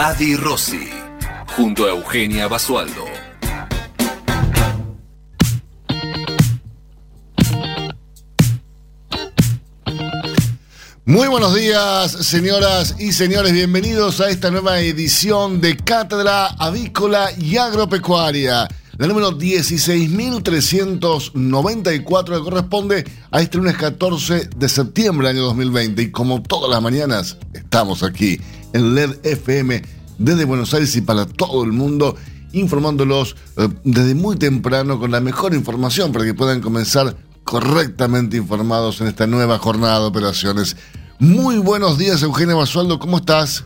Adi Rossi, junto a Eugenia Basualdo. Muy buenos días, señoras y señores. Bienvenidos a esta nueva edición de Cátedra Avícola y Agropecuaria. La número 16.394 que corresponde a este lunes 14 de septiembre del año 2020. Y como todas las mañanas, estamos aquí en LED FM desde Buenos Aires y para todo el mundo, informándolos eh, desde muy temprano con la mejor información para que puedan comenzar correctamente informados en esta nueva jornada de operaciones. Muy buenos días, Eugenia Basualdo, ¿cómo estás?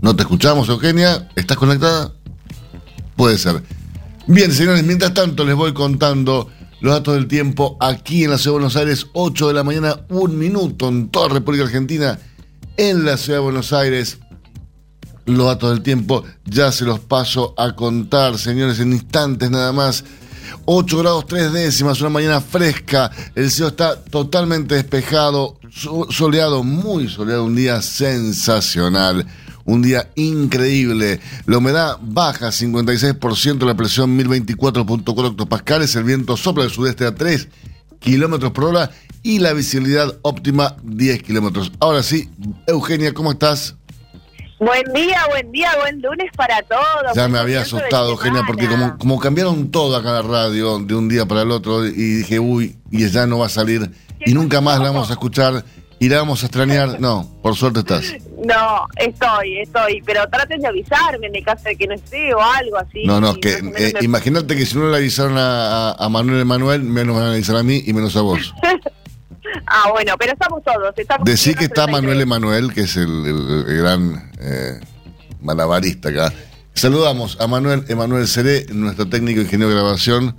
No te escuchamos, Eugenia. ¿Estás conectada? Puede ser. Bien, señores, mientras tanto les voy contando los datos del tiempo aquí en la Ciudad de Buenos Aires, 8 de la mañana, un minuto en toda República Argentina, en la Ciudad de Buenos Aires. Los datos del tiempo ya se los paso a contar, señores, en instantes nada más. 8 grados 3 décimas, una mañana fresca, el cielo está totalmente despejado, soleado, muy soleado, un día sensacional. Un día increíble. La humedad baja 56%, la presión 1024.4 hectopascales, el viento sopla del sudeste a 3 kilómetros por hora y la visibilidad óptima 10 kilómetros. Ahora sí, Eugenia, ¿cómo estás? Buen día, buen día, buen lunes para todos. Ya me había asustado, Eugenia, porque como, como cambiaron todo acá en la radio de un día para el otro y dije, uy, y ya no va a salir y nunca más la vamos a escuchar y la vamos a extrañar. No, por suerte estás. No, estoy, estoy, pero traten de avisarme en el caso de que no esté o algo así. No, no, que eh, imagínate que si no le avisaron a, a Manuel Emanuel, menos van a avisar a mí y menos a vos. ah, bueno, pero estamos todos. Estamos Decí que está Manuel Emanuel, que es el, gran eh, malabarista acá. Saludamos a Manuel Emanuel Seré, nuestro técnico ingeniero de grabación,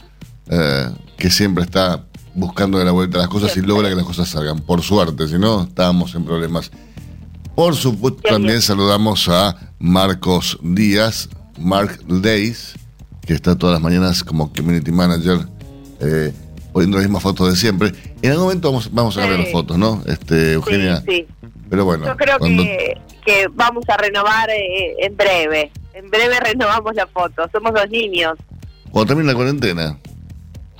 eh, que siempre está buscando de la vuelta las cosas y logra que las cosas salgan. Por suerte, si no, estábamos en problemas. Por supuesto, también saludamos a Marcos Díaz, Mark Days, que está todas las mañanas como Community Manager, eh, poniendo las mismas fotos de siempre. En algún momento vamos, vamos a ver las fotos, ¿no? Este, Eugenia. Sí, Pero bueno. Yo creo que, que, vamos a renovar eh, en breve. En breve renovamos la foto. Somos dos niños. Cuando termine la cuarentena.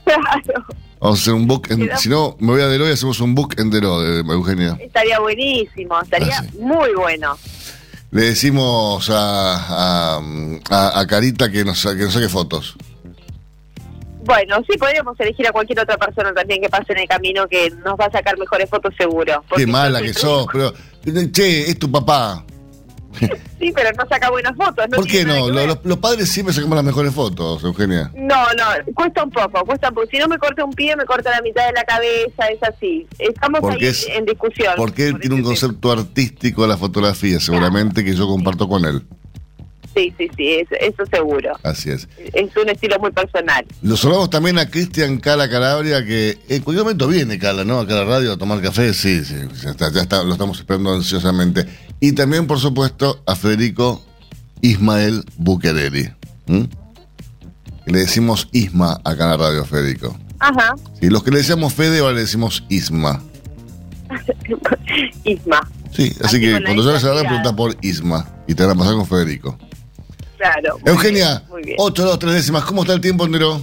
Claro. Vamos a hacer un book, en, si no, me voy a Dero y hacemos un book en Dero, de Eugenia. Estaría buenísimo, estaría ah, muy bueno. Le decimos a, a, Carita que nos, que nos saque fotos. Bueno, sí, podríamos elegir a cualquier otra persona también que pase en el camino que nos va a sacar mejores fotos seguro. Qué mala que sos, pero... Che, es tu papá. Sí, pero no saca buenas fotos. ¿Por qué no? Los, padres siempre sacamos las mejores fotos, Eugenia. No, no, cuesta un poco, cuesta un poco. Si no me corta un pie, me corta la mitad de la cabeza, es así. Estamos ahí en discusión. Porque él tiene un concepto artístico de la fotografía, seguramente, que yo comparto con él. Sí, sí, sí, eso, seguro. Así es. Es un estilo muy personal. Lo saludamos también a Cristian Cala Calabria, que en cualquier momento viene Cala, ¿no? Acá a la radio a tomar café, sí, sí, ya está, ya está, lo estamos esperando ansiosamente. Y también, por supuesto, a Federico Ismael Buquereri. Le decimos Isma acá en la radio, Federico. Ajá. Y los que le decíamos Fede, ahora le decimos Isma. Isma. Sí, así, que cuando salgas a la pregunta por Isma y te van a pasar con Federico. Claro. Eugenia, 8, 2, 3 décimas. ¿Cómo está el tiempo, Nero?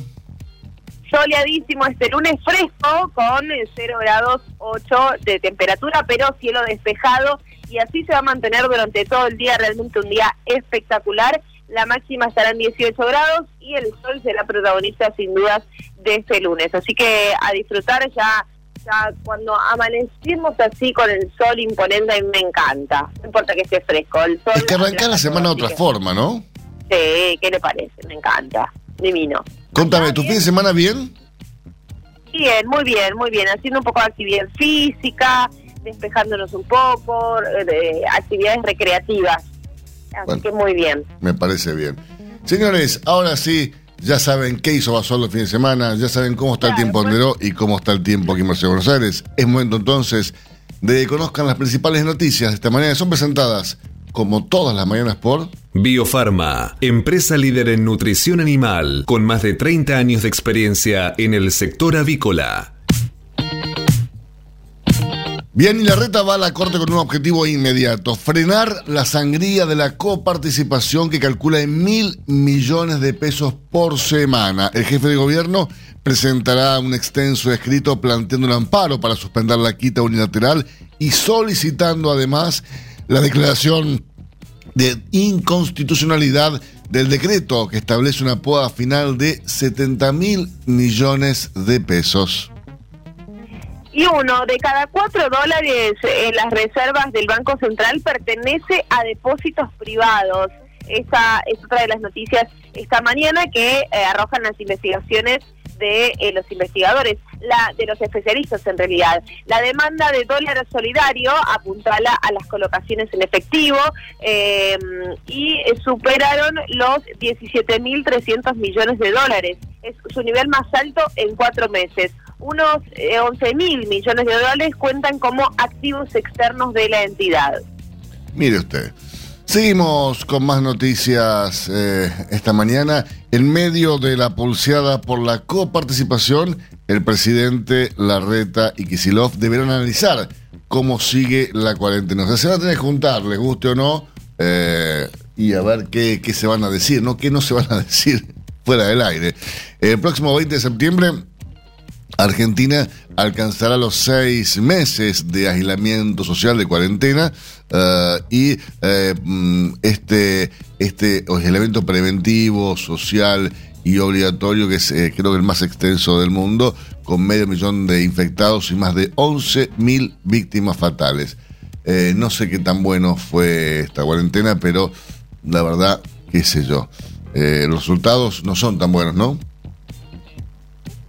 soleadísimo este lunes fresco con 0 grados 8 de temperatura, pero cielo despejado y así se va a mantener durante todo el día, realmente un día espectacular. La máxima estará en 18 grados y el sol será protagonista sin dudas de este lunes. Así que a disfrutar ya, ya cuando amanecimos así con el sol imponente, a mí me encanta. No importa que esté fresco. El sol es que arranca la semana de otra forma, ¿no? Sí, ¿qué le parece? Me encanta. Divino. Contame, ¿tu fin de semana bien? Bien, muy bien, muy bien. Haciendo un poco de actividad física, despejándonos un poco, de actividades recreativas. Así que muy bien. Me parece bien. Señores, ahora sí, ya saben qué hizo Basol el fin de semana, ya saben cómo está el tiempo en Neró y cómo está el tiempo aquí en Mercedes Buenos Aires. Es momento entonces de que conozcan las principales noticias de esta manera. Son presentadas como todas las mañanas por Biofarma, empresa líder en nutrición animal, con más de 30 años de experiencia en el sector avícola. Bien, y la reta va a la corte con un objetivo inmediato, frenar la sangría de la coparticipación que calcula en mil millones de pesos por semana. El jefe de gobierno presentará un extenso escrito planteando un amparo para suspender la quita unilateral y solicitando además la declaración de inconstitucionalidad del decreto que establece una poda final de 70 mil millones de pesos. Y uno de cada cuatro dólares en las reservas del Banco Central pertenece a depósitos privados. Esa es otra de las noticias esta mañana que eh, arrojan las investigaciones de eh, los investigadores, la de los especialistas en realidad. La demanda de dólar solidario apuntala a las colocaciones en efectivo eh, y superaron los 17.300 millones de dólares. Es su nivel más alto en cuatro meses. Unos 11.000 eh, millones de dólares cuentan como activos externos de la entidad. Mire usted. Seguimos con más noticias eh, esta mañana. En medio de la pulseada por la coparticipación, el presidente Larreta y Kisilov deberán analizar cómo sigue la cuarentena. O sea, se van a tener que juntar, les guste o no, eh, y a ver qué, qué, se van a decir, ¿no? ¿Qué no se van a decir fuera del aire? El próximo 20 de septiembre Argentina alcanzará los seis meses de aislamiento social de cuarentena uh, y uh, este, este aislamiento preventivo, social y obligatorio, que es eh, creo que el más extenso del mundo, con medio millón de infectados y más de 11 mil víctimas fatales. Eh, no sé qué tan bueno fue esta cuarentena, pero la verdad, qué sé yo. Eh, los resultados no son tan buenos, ¿no?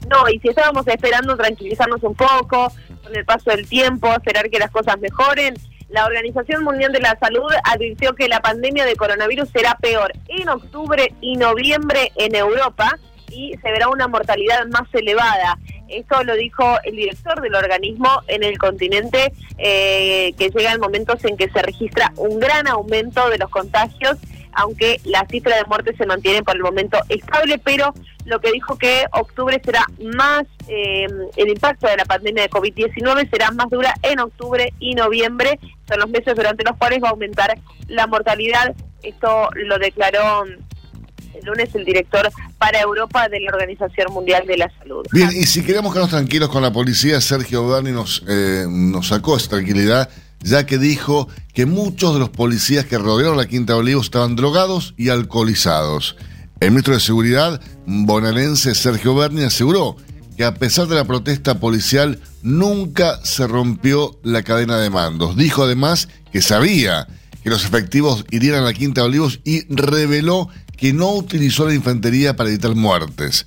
No, y si estábamos esperando tranquilizarnos un poco con el paso del tiempo, esperar que las cosas mejoren, la Organización Mundial de la Salud advirtió que la pandemia de coronavirus será peor en octubre y noviembre en Europa y se verá una mortalidad más elevada. Esto lo dijo el director del organismo en el continente, eh, que llega en momentos en que se registra un gran aumento de los contagios aunque la cifra de muertes se mantiene por el momento estable, pero lo que dijo que octubre será más, eh, el impacto de la pandemia de COVID-19 será más dura en octubre y noviembre, son los meses durante los cuales va a aumentar la mortalidad. Esto lo declaró el lunes el director para Europa de la Organización Mundial de la Salud. Bien, y si queremos quedarnos tranquilos con la policía, Sergio Berni nos, eh, nos sacó esa tranquilidad ya que dijo que muchos de los policías que rodearon la Quinta de Olivos estaban drogados y alcoholizados. El ministro de Seguridad bonaerense Sergio Berni aseguró que a pesar de la protesta policial nunca se rompió la cadena de mandos. Dijo además que sabía que los efectivos irían a la Quinta de Olivos y reveló que no utilizó la infantería para evitar muertes.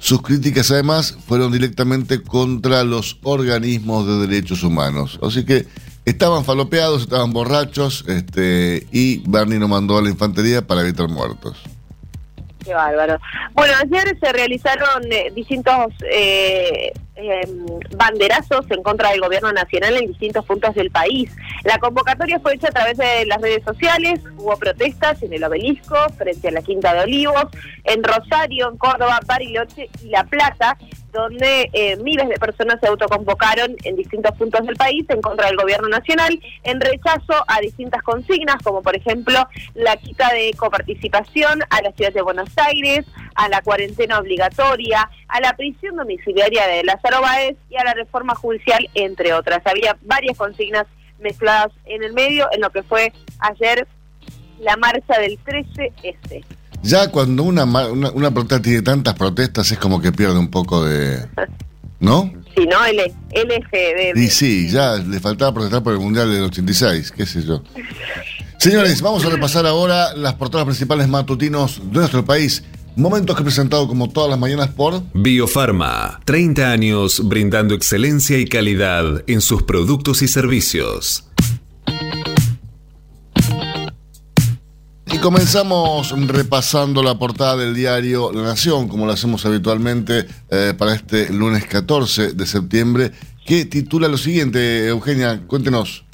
Sus críticas además fueron directamente contra los organismos de derechos humanos. Así que Estaban falopeados, estaban borrachos, este, y Bernie no mandó a la infantería para evitar muertos. Qué bárbaro. Bueno, ayer se realizaron eh, distintos eh, em, banderazos en contra del gobierno nacional en distintos puntos del país. La convocatoria fue hecha a través de las redes sociales, hubo protestas en el obelisco, frente a la Quinta de Olivos, en Rosario, en Córdoba, Bariloche y La Plata, donde eh, miles de personas se autoconvocaron en distintos puntos del país en contra del gobierno nacional, en rechazo a distintas consignas, como por ejemplo la quita de coparticipación a la ciudad de Buenos Aires, a la cuarentena obligatoria, a la prisión domiciliaria de Lázaro Báez y a la reforma judicial, entre otras. Había varias consignas mezcladas en el medio en lo que fue ayer la marcha del 13S. Ya cuando una, una, protesta tiene tantas protestas es como que pierde un poco de... ¿No? Sí, ¿no? El, LGB. Y sí, ya le faltaba protestar por el Mundial del 86, qué sé yo. Señores, vamos a repasar ahora las portadas principales matutinos de nuestro país. Momentos que he presentado como todas las mañanas por Biofarma, 30 años brindando excelencia y calidad en sus productos y servicios. Y comenzamos repasando la portada del diario La Nación, como lo hacemos habitualmente eh, para este lunes 14 de septiembre, que titula lo siguiente, Eugenia, cuéntenos.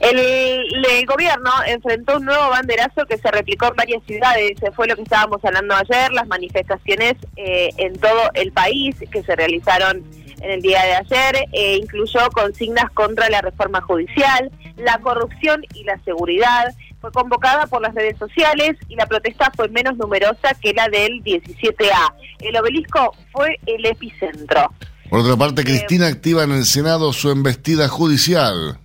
El, el, gobierno enfrentó un nuevo banderazo que se replicó en varias ciudades. Fue lo que estábamos hablando ayer, las manifestaciones eh, en todo el país que se realizaron en el día de ayer. Eh, incluyó consignas contra la reforma judicial, la corrupción y la seguridad. Fue convocada por las redes sociales y la protesta fue menos numerosa que la del 17A. El obelisco fue el epicentro. Por otra parte, Cristina activa en el Senado su embestida judicial.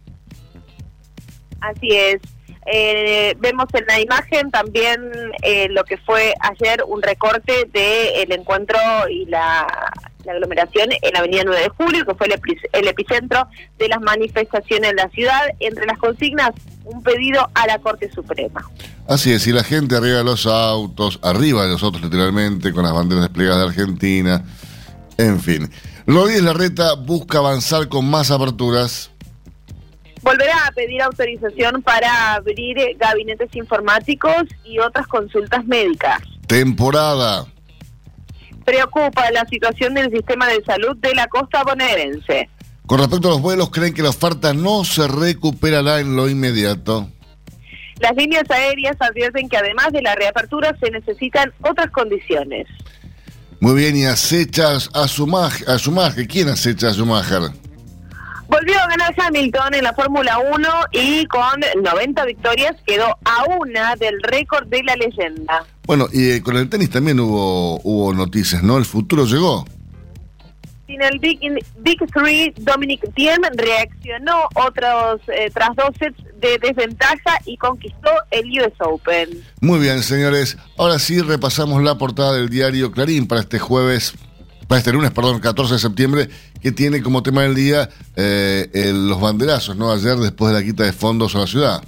Así es. Eh, vemos en la imagen también eh, lo que fue ayer un recorte del encuentro y la, aglomeración en la avenida 9 de Julio, que fue el, epicentro de las manifestaciones en la ciudad. Entre las consignas, un pedido a la Corte Suprema. Así es, y la gente arriba de los autos, arriba de los autos literalmente, con las banderas desplegadas de Argentina, en fin. Rodríguez Larreta busca avanzar con más aperturas volverá a pedir autorización para abrir gabinetes informáticos y otras consultas médicas. Temporada. Preocupa la situación del sistema de salud de la costa bonaerense. Con respecto a los vuelos, ¿creen que la oferta no se recuperará en lo inmediato? Las líneas aéreas advierten que además de la reapertura se necesitan otras condiciones. Muy bien, y acechas a su a Schumacher. ¿Quién acecha a Schumacher? Volvió a ganar Hamilton en la Fórmula 1 y con 90 victorias quedó a una del récord de la leyenda. Bueno, y eh, con el tenis también hubo, hubo noticias, ¿no? El futuro llegó. Sin el Big, Big Three, Dominic Thiem reaccionó otros eh, tras dos sets de desventaja y conquistó el US Open. Muy bien, señores. Ahora sí repasamos la portada del diario Clarín para este jueves para este lunes, perdón, 14 de septiembre, que tiene como tema del día eh, los banderazos, ¿no? Ayer, después de la quita de fondos a la ciudad.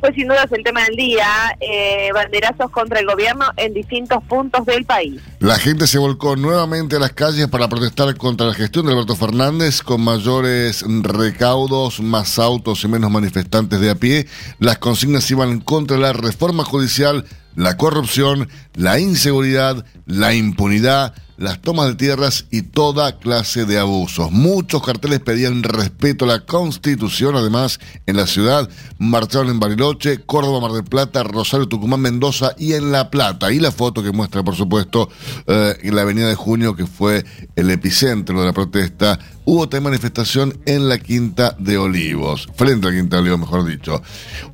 Pues sin duda es el tema del día, eh, banderazos contra el gobierno en distintos puntos del país. La gente se volcó nuevamente a las calles para protestar contra la gestión de Alberto Fernández, con mayores recaudos, más autos y menos manifestantes de a pie. Las consignas iban contra la reforma judicial, la corrupción, la inseguridad, la impunidad, las tomas de tierras y toda clase de abusos. Muchos carteles pedían respeto a la Constitución, además, en la ciudad marcharon en Bariloche, Córdoba, Mar del Plata, Rosario, Tucumán, Mendoza y en La Plata. Y la foto que muestra, por supuesto, eh, la Avenida de Junio, que fue el epicentro de la protesta. Hubo también manifestación en la Quinta de Olivos, frente a la Quinta de Olivos, mejor dicho.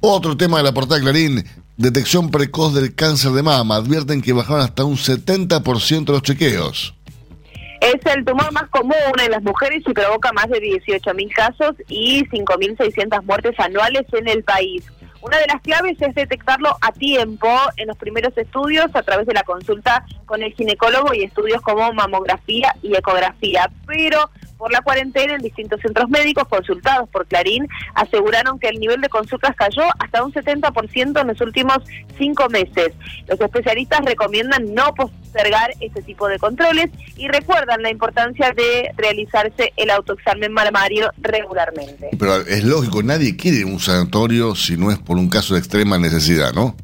Otro tema de la portada de Clarín, Detección precoz del cáncer de mama. Advierten que bajaron hasta un 70% los chequeos. Es el tumor más común en las mujeres y provoca más de 18.000 casos y 5.600 muertes anuales en el país. Una de las claves es detectarlo a tiempo en los primeros estudios a través de la consulta con el ginecólogo y estudios como mamografía y ecografía. Pero por la cuarentena en distintos centros médicos consultados por Clarín aseguraron que el nivel de consultas cayó hasta un 70% en los últimos cinco meses. Los especialistas recomiendan no postergar este tipo de controles y recuerdan la importancia de realizarse el autoexamen mamario regularmente. Pero es lógico, nadie quiere un sanatorio si no es por un caso de extrema necesidad, ¿no?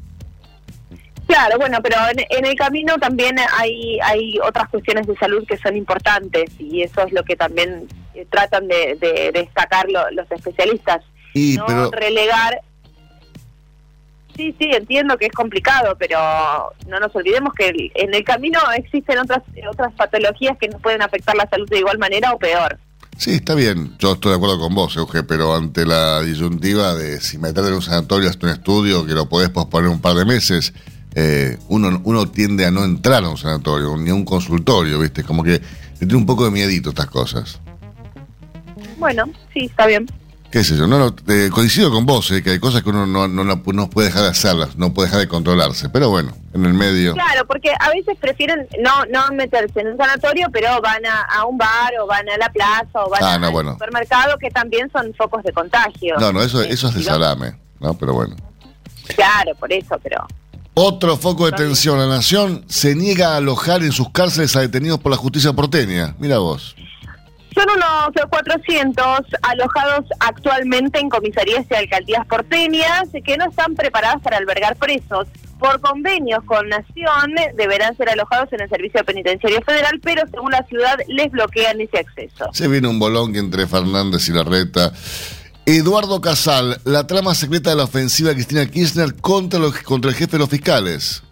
Claro, bueno, pero en, el camino también hay, hay otras cuestiones de salud que son importantes y eso es lo que también eh, tratan de, destacar los especialistas. Y, no relegar. Sí, sí, entiendo que es complicado, pero no nos olvidemos que en el camino existen otras otras patologías que nos pueden afectar la salud de igual manera o peor. Sí, está bien, yo estoy de acuerdo con vos, Euge, pero ante la disyuntiva de si meter en un sanatorio hasta un estudio que lo podés posponer un par de meses, eh, uno, uno tiende a no entrar a un sanatorio ni a un consultorio, ¿viste? Como que le tiene un poco de miedito estas cosas. Bueno, sí, está bien. ¿Qué sé yo? No, no eh, coincido con vos, eh, que hay cosas que uno no, no, no, puede dejar de hacerlas, no puede dejar de controlarse, pero bueno, en el medio. Claro, porque a veces prefieren no no meterse en un sanatorio, pero van a, un bar o van a la plaza o van ah, al supermercado, que también son focos de contagio. No, no, eso, eso es de salame, ¿no? Pero bueno. Claro, por eso, pero Otro foco de tensión. La Nación se niega a alojar en sus cárceles a detenidos por la justicia porteña. Mira vos. Son unos 400 alojados actualmente en comisarías y alcaldías porteñas que no están preparadas para albergar presos. Por convenios con Nación deberán ser alojados en el Servicio Penitenciario Federal, pero según la ciudad les bloquean ese acceso. Se viene un bolón entre Fernández y Larreta. Eduardo Casal, la trama secreta de la ofensiva de Cristina Kirchner contra, los, contra el jefe de los fiscales.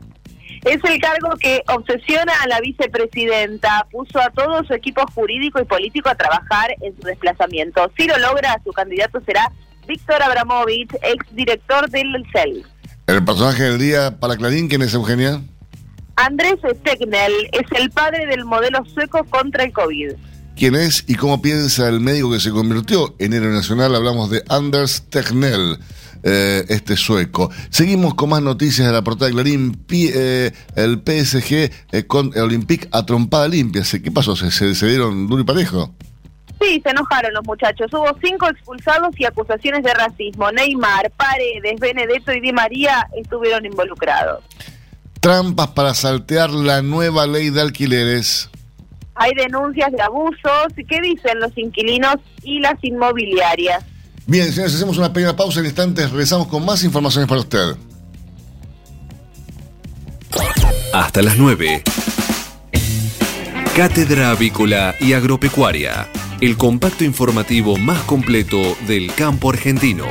Es el cargo que obsesiona a la vicepresidenta. Puso a todo su equipo jurídico y político a trabajar en su desplazamiento. Si lo logra, su candidato será Víctor Abramovich, exdirector del CEL. El personaje del día para Clarín, ¿quién es Eugenia? Andrés Stegnell es el padre del modelo sueco contra el COVID. ¿Quién es y cómo piensa el médico que se convirtió en héroe nacional? Hablamos de Anders Tegnell. Eh, este sueco. Seguimos con más noticias de la portada de Clarín. Eh, el PSG eh, con el Olympique a trompada limpia. ¿Qué pasó? ¿Se, se, dieron duro y parejo? Sí, se enojaron los muchachos. Hubo cinco expulsados y acusaciones de racismo. Neymar, Paredes, Benedetto y Di María estuvieron involucrados. Trampas para saltear la nueva ley de alquileres. Hay denuncias de abusos. ¿Qué dicen los inquilinos y las inmobiliarias? Bien, señores, hacemos una pequeña pausa en instantes. Regresamos con más informaciones para usted. Hasta las 9. Cátedra Avícola y Agropecuaria. El compacto informativo más completo del campo argentino.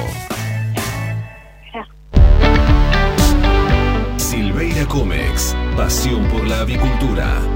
Silveira Comex. Pasión por la avicultura.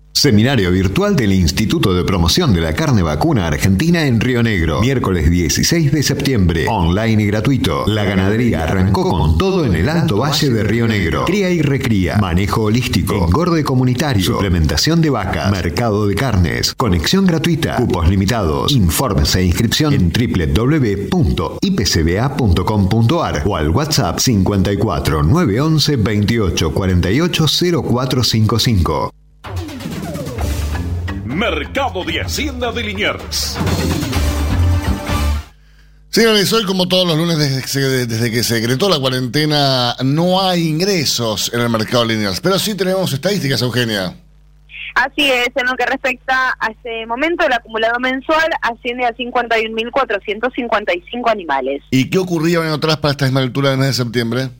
Seminario virtual del Instituto de Promoción de la Carne Vacuna Argentina en Río Negro. Miércoles 16 de septiembre. Online y gratuito. La ganadería arrancó con todo en el Alto Valle de Río Negro. Cría y recría. Manejo holístico. Engorde comunitario. Suplementación de vacas. Mercado de carnes. Conexión gratuita. Cupos limitados. Informes e inscripción en www.ipcba.com.ar o al WhatsApp 54 911 28 48 0455. Mercado de Hacienda de Liniers. Señores, hoy como todos los lunes desde que, se, desde que se decretó la cuarentena no hay ingresos en el mercado de Liniers, pero sí tenemos estadísticas, Eugenia. Así es, en lo que respecta a este momento, el acumulado mensual asciende a 51.455 animales. ¿Y qué ocurría en atrás para esta misma altura del mes de septiembre?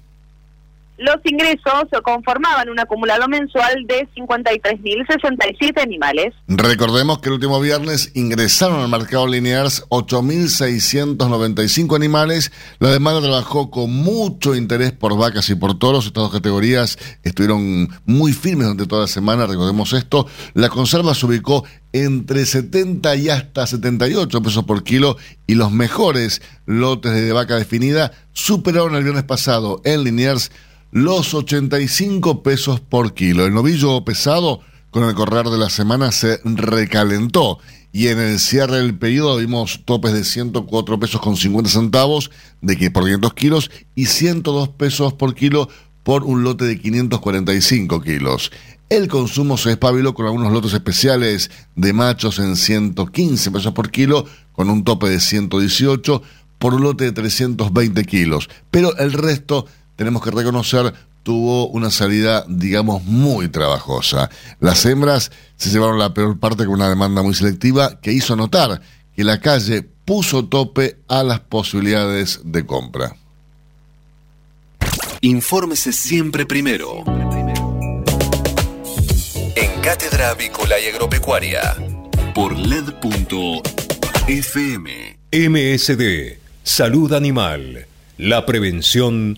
Los ingresos conformaban un acumulado mensual de 53.067 animales. Recordemos que el último viernes ingresaron al mercado Linears 8.695 animales. La demanda trabajó con mucho interés por vacas y por toros. Estas dos categorías estuvieron muy firmes durante toda la semana, recordemos esto. La conserva se ubicó entre 70 y hasta 78 pesos por kilo y los mejores lotes de vaca definida superaron el viernes pasado en Liniers los 85 pesos por kilo. El novillo pesado con el correr de la semana se recalentó y en el cierre del pedido vimos topes de 104 pesos con 50 centavos de que por 500 kilos y 102 pesos por kilo por un lote de 545 kilos. El consumo se espabiló con algunos lotes especiales de machos en 115 pesos por kilo, con un tope de 118 por un lote de 320 kilos. Pero el resto tenemos que reconocer, tuvo una salida, digamos, muy trabajosa. Las hembras se llevaron la peor parte con una demanda muy selectiva que hizo notar que la calle puso tope a las posibilidades de compra. Infórmese siempre primero. En Cátedra Avícola y Agropecuaria. Por LED.fm. FM. MSD, Salud Animal. La prevención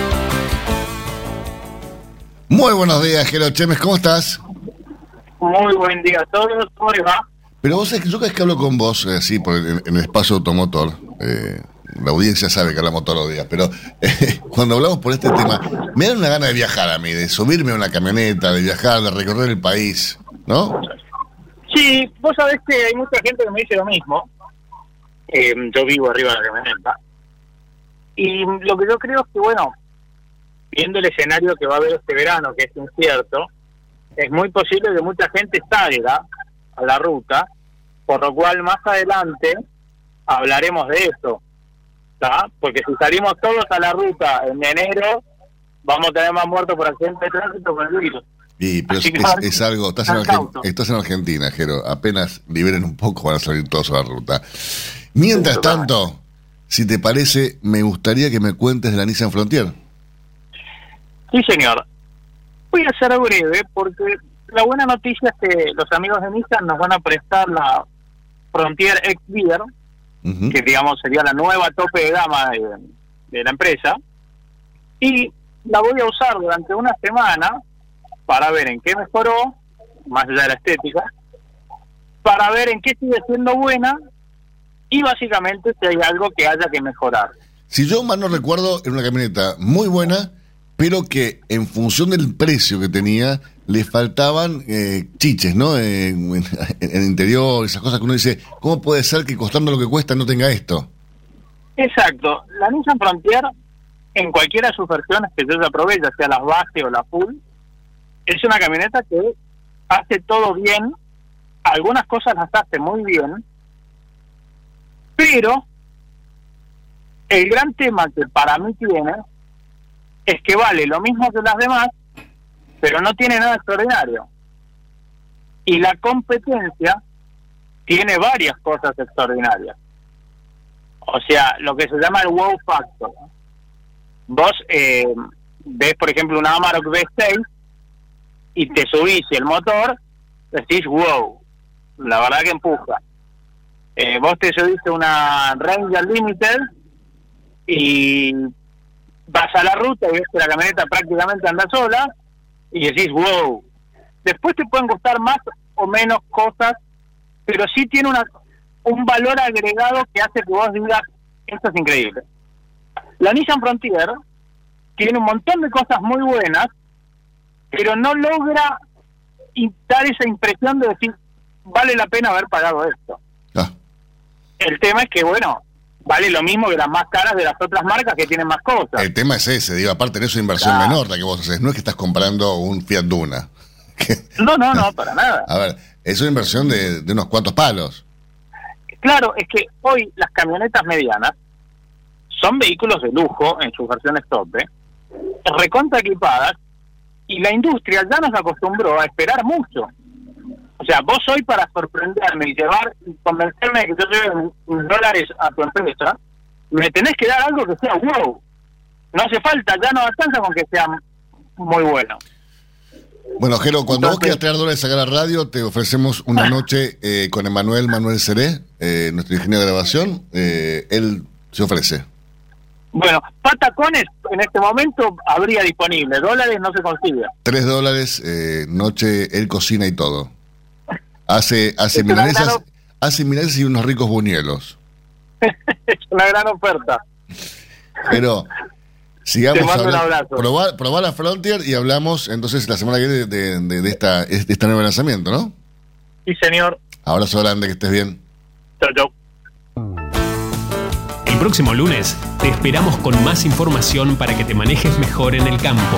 Muy buenos días, Jero Chemes, ¿cómo estás? Muy buen día a todos, ¿cómo les va? Pero vos sabés que yo cada vez que hablo con vos, eh, así, por el- en, el espacio automotor, eh, la audiencia sabe que hablamos todos los días, pero eh, cuando hablamos por este tema, me da una gana de viajar a mí, de subirme a una camioneta, de viajar, de recorrer el país, ¿no? Sí, vos sabés que hay mucha gente que me dice lo mismo. Eh, yo vivo arriba de la camioneta. Y lo que yo creo es que, bueno, viendo el escenario que va a haber este verano, que es incierto, es muy posible que mucha gente salga a la ruta, por lo cual más adelante hablaremos de eso. ¿tá? Porque si salimos todos a la ruta en enero, vamos a tener más muertos por accidente de tránsito por el virus. Y, pero es, Así que es- ahora- es algo, estás en, estás en Argentina, Jero, apenas liberen un poco van a salir todos a la ruta. Mientras tanto, si te parece, me gustaría que me cuentes de la Nissan Frontier. Sí, señor. Voy a ser breve porque la buena noticia es que los amigos de Nissan nos van a prestar la Frontier X Beer, que digamos sería la nueva tope de gama de, de la empresa, y la voy a usar durante una semana para ver en qué mejoró, más allá de la estética, para ver en qué sigue siendo buena y básicamente si hay algo que haya que mejorar. Si yo mal no recuerdo, era una camioneta muy buena, pero que en función del precio que tenía, le faltaban eh, chiches, ¿no? Eh, en, el interior, esas cosas que uno dice, ¿cómo puede ser que costando lo que cuesta no tenga esto? Exacto. La Nissan Frontier, en cualquiera de sus versiones que yo ya probé, sea las base o la full, es una camioneta que hace todo bien, algunas cosas las hace muy bien, pero el gran tema que para mí tiene es que vale lo mismo que las demás, pero no tiene nada extraordinario. Y la competencia tiene varias cosas extraordinarias. O sea, lo que se llama el wow factor. Vos eh, ves, por ejemplo, una Amarok V6 y te subís el motor, decís wow, la verdad que empuja. Eh, vos te subiste una Ranger Limited y vas a la ruta y ves que la camioneta prácticamente anda sola y decís wow. Después te pueden gustar más o menos cosas, pero sí tiene una un valor agregado que hace que vos digas, esto es increíble. La Nissan Frontier tiene un montón de cosas muy buenas, pero no logra dar esa impresión de decir, vale la pena haber pagado esto. Ah. El tema es que, bueno, vale lo mismo que las más caras de las otras marcas que tienen más cosas. El tema es ese, digo, aparte de eso, inversión Claro. menor la que vos haces. No es que estás comprando un Fiat Duna. No, no, no, para nada. A ver, es una inversión de, de unos cuantos palos. Claro, es que hoy las camionetas medianas son vehículos de lujo en sus versiones tope, recontra equipadas, y la industria ya nos acostumbró a esperar mucho. O sea, vos hoy para sorprenderme y llevar, convencerme de que yo lleve mis dólares a tu empresa, me tenés que dar algo que sea wow. No hace falta, ya no alcanza con que sea muy bueno. Bueno, Jero, cuando vos quieras traer dólares a la radio, te ofrecemos una noche eh, con Emanuel Manuel Seré, eh, nuestro ingeniero de grabación. Eh, él se ofrece. Bueno, patacones en este momento habría disponible, dólares no se consigue. Tres dólares, eh, noche, él cocina y todo. Hace, hace milanesas, gran- hace milanesas y unos ricos buñuelos. es una gran oferta. Pero sigamos Te mando un hablando. abrazo. Probá, probá la Frontier y hablamos entonces la semana que viene de, de- de esta, de este nuevo lanzamiento, ¿no? Sí, señor. Abrazo grande, que estés bien. Chau, chau. El próximo lunes te esperamos con más información para que te manejes mejor en el campo.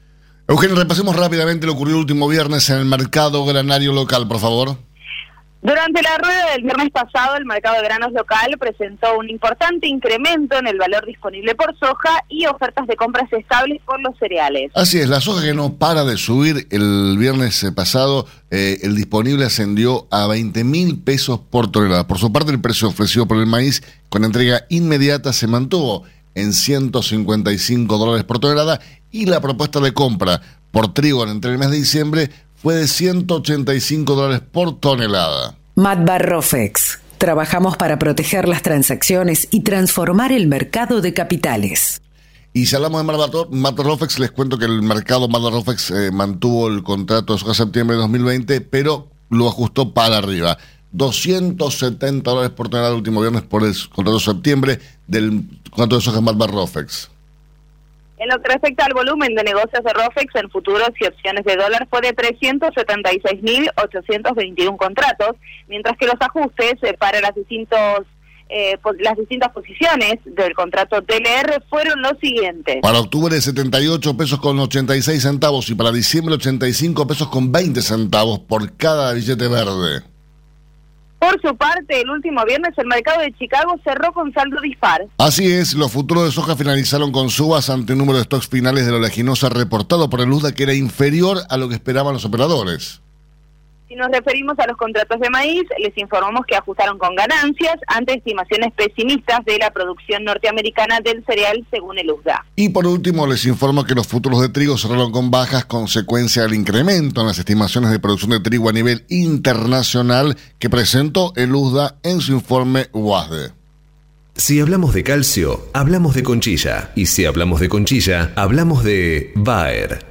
Eugenio, repasemos rápidamente lo ocurrido el último viernes en el mercado granario local, por favor. Durante la rueda del viernes pasado, el mercado de granos local presentó un importante incremento en el valor disponible por soja y ofertas de compras estables por los cereales. Así es, la soja que no para de subir el viernes eh, pasado, eh, el disponible ascendió a 20 mil pesos por tonelada. Por su parte, el precio ofrecido por el maíz con entrega inmediata se mantuvo en 155 dólares por tonelada y la propuesta de compra por trigo entre el mes de diciembre fue de 185 dólares por tonelada. Matbar Rofex. Trabajamos para proteger las transacciones y transformar el mercado de capitales. Y si hablamos de Matbar Rofex, les cuento que el mercado Matbar Rofex eh, mantuvo el contrato de soja septiembre de 2020, pero lo ajustó para arriba. 270 dólares por tonelada el último viernes por el contrato de septiembre del contrato de soja Matbar Rofex. En lo que respecta al volumen de negocios de ROFEX en futuros y opciones de dólar fue de 376.821 contratos, mientras que los ajustes para las distintos eh, las distintas posiciones del contrato TLR fueron los siguientes. Para octubre 78 pesos con 86 centavos y para diciembre 85 pesos con 20 centavos por cada billete verde. Por su parte, el último viernes el mercado de Chicago cerró con saldo dispar. Así es, los futuros de soja finalizaron con subas ante un número de stocks finales de la oleaginosa reportado por el USDA que era inferior a lo que esperaban los operadores. Si nos referimos a los contratos de maíz, les informamos que ajustaron con ganancias ante estimaciones pesimistas de la producción norteamericana del cereal según el USDA. Y por último, les informo que los futuros de trigo cerraron con bajas consecuencia del incremento en las estimaciones de producción de trigo a nivel internacional que presentó el USDA en su informe UASDE. Si hablamos de calcio, hablamos de conchilla. Y si hablamos de conchilla, hablamos de Bayer.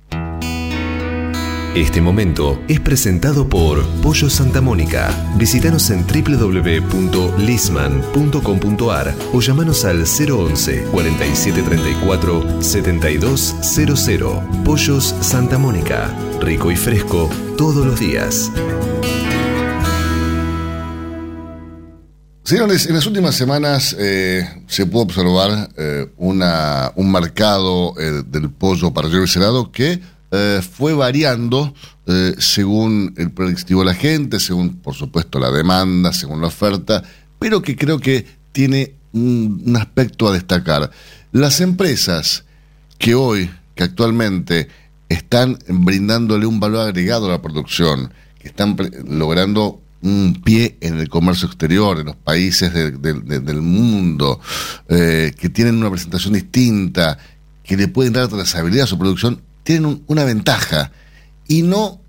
Este momento es presentado por Pollo Santa Mónica. Visítanos en www.lisman.com.ar o llamanos al 011 4734 7200. Pollos Santa Mónica. Rico y fresco todos los días. Señores, en las últimas semanas eh, se pudo observar eh, un mercado eh, del pollo para y cerrado que eh, fue variando eh, según el predictivo de la gente, según, por supuesto, la demanda, según la oferta, pero que creo que tiene un, aspecto a destacar. Las empresas que hoy, que actualmente están brindándole un valor agregado a la producción, que están logrando un pie en el comercio exterior, en los países de- de- de- del mundo, eh, que tienen una presentación distinta, que le pueden dar trazabilidad a su producción, tienen un- una ventaja. Y no,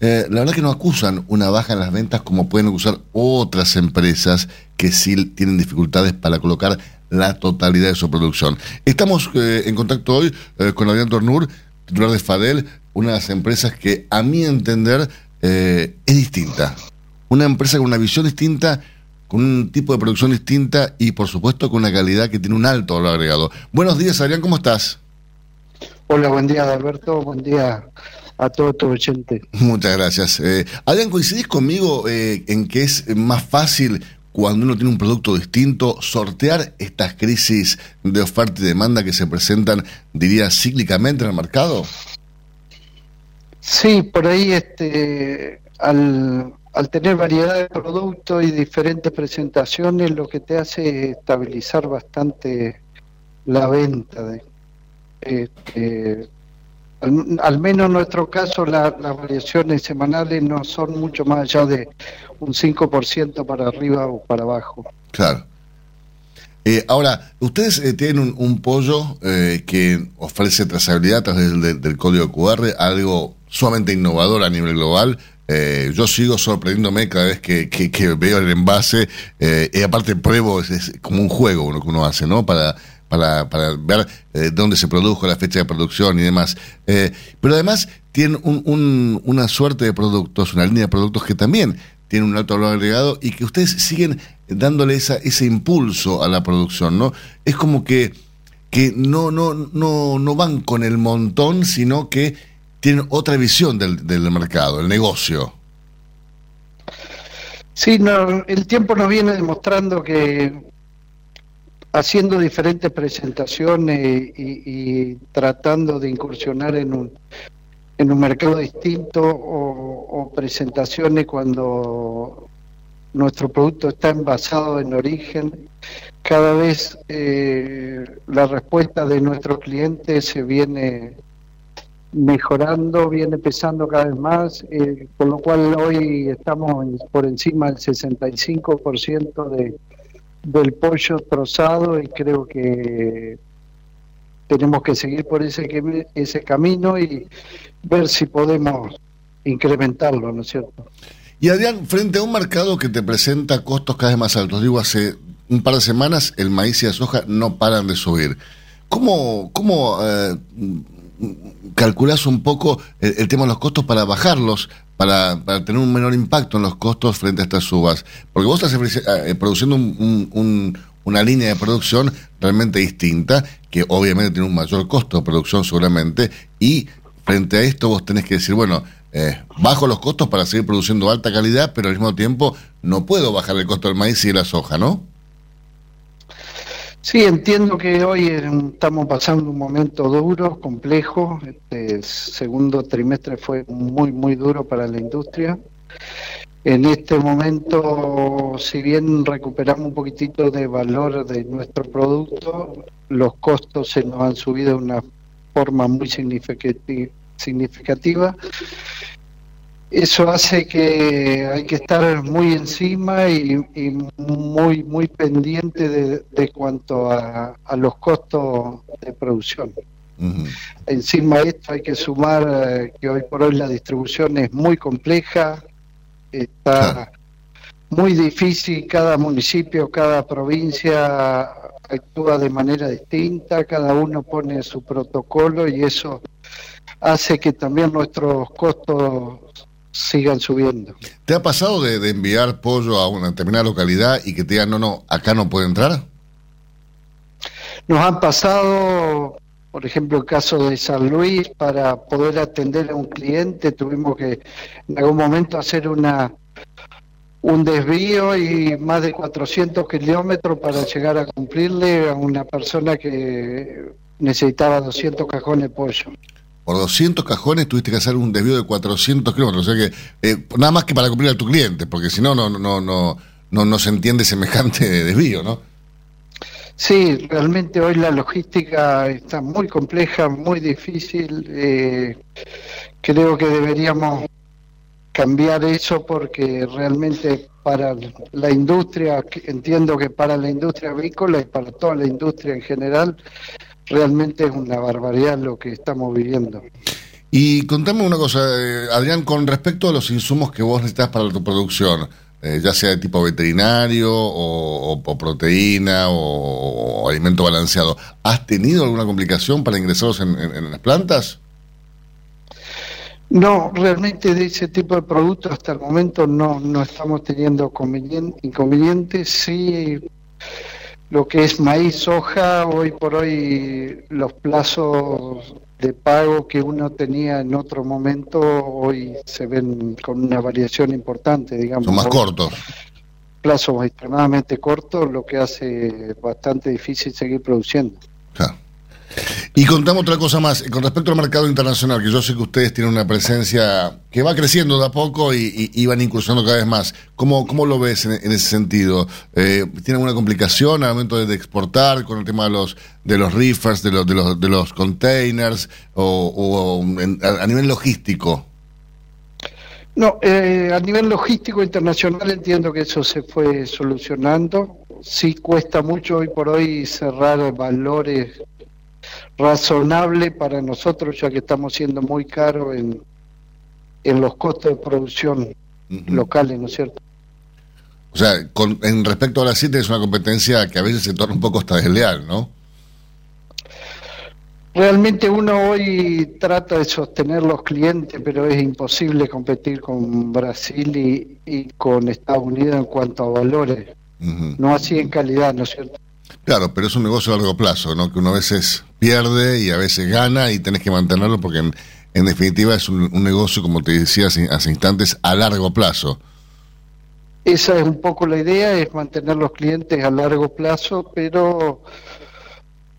eh, la verdad que no acusan una baja en las ventas como pueden acusar otras empresas que sí tienen dificultades para colocar la totalidad de su producción. Estamos eh, en contacto hoy eh, con Adrián Tornur, titular de Fadel, una de las empresas que a mi entender eh, es distinta. Una empresa con una visión distinta, con un tipo de producción distinta y por supuesto con una calidad que tiene un alto valor agregado. Buenos días Adrián, ¿cómo estás? Hola, buen día, Alberto. Buen día a todos tus oyentes. Muchas gracias. Eh, Adrián, ¿coincidís conmigo eh, en que es más fácil cuando uno tiene un producto distinto sortear estas crisis de oferta y demanda que se presentan, diría, cíclicamente en el mercado? Sí, por ahí este, al, al tener variedad de productos y diferentes presentaciones, lo que te hace es estabilizar bastante la venta. De, este, al, menos en nuestro caso, la- las variaciones semanales no son mucho más allá de un 5% para arriba o para abajo. Claro. Eh, ahora, ustedes eh, tienen un, pollo eh, que ofrece trazabilidad a través del, del- código QR, algo sumamente innovador a nivel global. Eh, yo sigo sorprendiéndome cada vez que, que- veo el envase y aparte pruebo, es, es como un juego lo que uno hace, ¿no? Para, para, ver eh, dónde se produjo, la fecha de producción y demás. Eh, pero además tienen un- un- una suerte de productos, una línea de productos que también tiene un alto valor agregado y que ustedes siguen dándole ese impulso a la producción, ¿no? Es como que, que no, no, no, no van con el montón, sino que tienen otra visión del, mercado, el negocio. Sí, el tiempo nos viene demostrando que haciendo diferentes presentaciones y, tratando de incursionar en un, en un mercado distinto o, presentaciones cuando nuestro producto está envasado en origen, cada vez eh, la respuesta de nuestros clientes se viene mejorando, viene pesando cada vez más, eh, por lo cual hoy estamos por encima del 65% de, del pollo trozado y creo que tenemos que seguir por ese, ese camino y ver si podemos incrementarlo, ¿no es cierto? Y Adrián, frente a un mercado que te presenta costos cada vez más altos, digo, hace un par de semanas el maíz y la soja no paran de subir. ¿Cómo, cómo eh, calculás un poco el tema de los costos para bajarlos, para, para tener un menor impacto en los costos frente a estas subas? Porque vos estás ofreci- eh, produciendo un- una línea de producción realmente distinta, que obviamente tiene un mayor costo de producción seguramente, y frente a esto vos tenés que decir, bueno, eh, bajo los costos para seguir produciendo alta calidad, pero al mismo tiempo no puedo bajar el costo del maíz y de la soja, ¿no? Sí, entiendo que hoy estamos pasando un momento duro, complejo. Este segundo trimestre fue muy, muy duro para la industria. En este momento, si bien recuperamos un poquitito de valor de nuestro producto, los costos se nos han subido de una forma muy significati- significativa. Eso hace que hay que estar muy encima y, y muy muy pendiente de, de cuanto a, a los costos de producción. Encima de esto hay que sumar eh, que hoy por hoy la distribución es muy compleja, está muy difícil, cada municipio, cada provincia actúa de manera distinta, cada uno pone su protocolo y eso hace que también nuestros costos sigan subiendo. ¿Te ha pasado de, de enviar pollo a una determinada localidad y que te digan, no, no, acá no puede entrar? Nos han pasado, por ejemplo, el caso de San Luis, para poder atender a un cliente tuvimos que en algún momento hacer una un desvío y más de 400 kilómetros para llegar a cumplirle a una persona que necesitaba 200 cajones de pollo. Por 200 cajones tuviste que hacer un desvío de 400 kilómetros, o sea que eh, nada más que para cumplir a tu cliente, porque si no, no, no, no, no, no se entiende semejante desvío, ¿no? Sí, realmente hoy la logística está muy compleja, muy difícil. eh, creo que deberíamos cambiar eso porque realmente para la industria, entiendo que para la industria agrícola y para toda la industria en general, realmente es una barbaridad lo que estamos viviendo. Y contame una cosa, eh, Adrián, con respecto a los insumos que vos necesitas para tu producción, eh, ya sea de tipo veterinario o, proteína o, alimento balanceado, ¿has tenido alguna complicación para ingresarlos en las plantas? No, realmente de ese tipo de productos hasta el momento no, no estamos teniendo inconvenientes. Sí, lo que es maíz, soja, hoy por hoy los plazos de pago que uno tenía en otro momento hoy se ven con una variación importante, digamos. Son más cortos. Plazos extremadamente cortos, lo que hace bastante difícil seguir produciendo. Y contamos otra cosa más, con respecto al mercado internacional, que yo sé que ustedes tienen una presencia que va creciendo de a poco y, van incursionando cada vez más. ¿Cómo, cómo lo ves en, ese sentido? Eh, ¿Tiene alguna complicación al momento de, exportar con el tema de los de los reefers, de los, de los, de los containers o, a, nivel logístico? No, eh, a nivel logístico internacional entiendo que eso se fue solucionando. Sí cuesta mucho hoy por hoy cerrar valores razonable para nosotros, ya que estamos siendo muy caros en, en los costos de producción locales, ¿no es cierto? O sea, con, en respecto a la CITE es una competencia que a veces se torna un poco hasta desleal, ¿no? Realmente uno hoy trata de sostener los clientes, pero es imposible competir con Brasil y, y con Estados Unidos en cuanto a valores. No así en calidad, ¿no es cierto? Claro, pero es un negocio a largo plazo, ¿no? Que uno a veces pierde y a veces gana y tenés que mantenerlo porque en, definitiva es un, negocio, como te decía hace, hace, instantes, a largo plazo. Esa es un poco la idea, es mantener los clientes a largo plazo, pero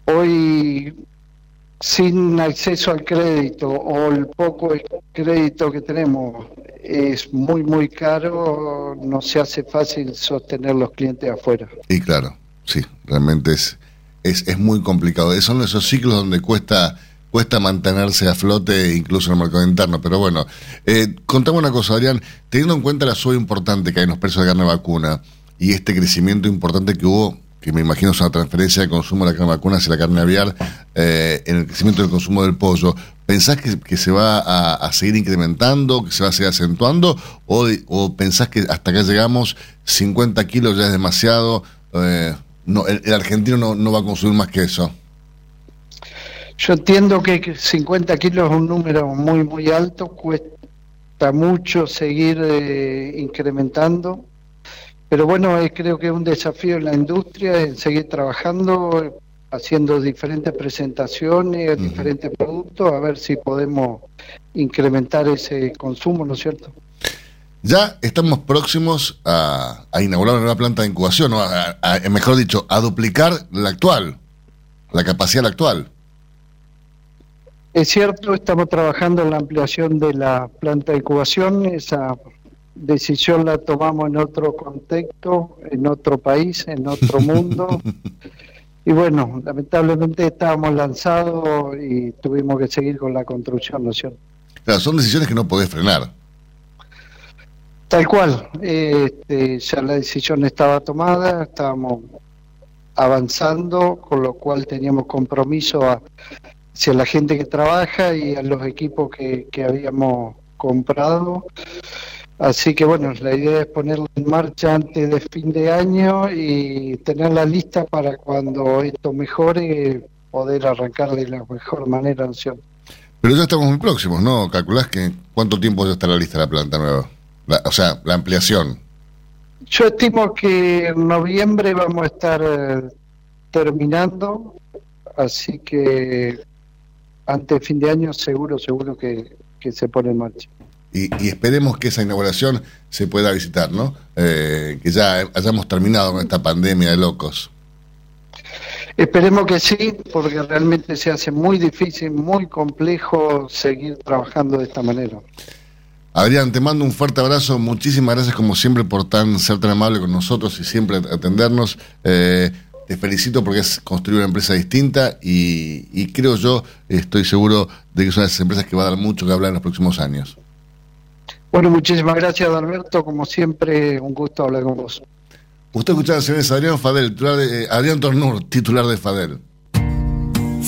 hoy sin acceso al crédito o el poco crédito que tenemos es muy, muy caro, no se hace fácil sostener los clientes afuera. Y claro sí, realmente es, es, es muy complicado. Son esos ciclos donde cuesta cuesta mantenerse a flote incluso en el mercado interno. Pero bueno, eh, contame una cosa, Adrián, teniendo en cuenta la suba importante que hay en los precios de carne vacuna y este crecimiento importante que hubo, que me imagino es una transferencia de consumo de la carne vacuna hacia la carne aviar, eh, en el crecimiento del consumo del pollo, ¿pensás que, se va a, seguir incrementando, que se va a seguir acentuando? ¿O, o pensás que hasta acá llegamos, 50 kilos ya es demasiado? Eh, no, el, argentino no, va a consumir más que eso. Yo entiendo que 50 kilos es un número muy, muy alto, cuesta mucho seguir eh, incrementando, pero bueno, eh, creo que es un desafío en la industria, en seguir trabajando, haciendo diferentes presentaciones, diferentes productos, a ver si podemos incrementar ese consumo, ¿no es cierto? Ya estamos próximos a, inaugurar una nueva planta de incubación, o a, mejor dicho, a duplicar la actual, la capacidad actual. Es cierto, estamos trabajando en la ampliación de la planta de incubación. Esa decisión la tomamos en otro contexto, en otro país, en otro mundo. y bueno, lamentablemente estábamos lanzados y tuvimos que seguir con la construcción, ¿no es cierto? Claro, son decisiones que no podés frenar. Tal cual, este, ya la decisión estaba tomada, estábamos avanzando, con lo cual teníamos compromiso hacia la gente que trabaja y a los equipos que, que habíamos comprado. Así que bueno, la idea es ponerla en marcha antes de fin de año y tenerla lista para cuando esto mejore, poder arrancar de la mejor manera. Pero ya estamos muy próximos, ¿no? ¿Calculás que cuánto tiempo ya estará lista la planta nueva? O sea, la ampliación. Yo estimo que en noviembre vamos a estar eh, terminando, así que antes fin de año seguro, seguro que, se pone en marcha. Y, esperemos que esa inauguración se pueda visitar, ¿no? Eh, que ya hayamos terminado con esta pandemia de locos. Esperemos que sí, porque realmente se hace muy difícil, muy complejo seguir trabajando de esta manera. Adrián, te mando un fuerte abrazo. Muchísimas gracias, como siempre, por tan ser tan amable con nosotros y siempre atendernos. Eh, te felicito porque es construir una empresa distinta y, creo yo, estoy seguro de que es una de esas empresas que va a dar mucho que hablar en los próximos años. Bueno, muchísimas gracias, Alberto. Como siempre, un gusto hablar con vos. Usted escuchaba a Adrián Fadel, titular de, eh, Adrián Tornur, titular de Fadel.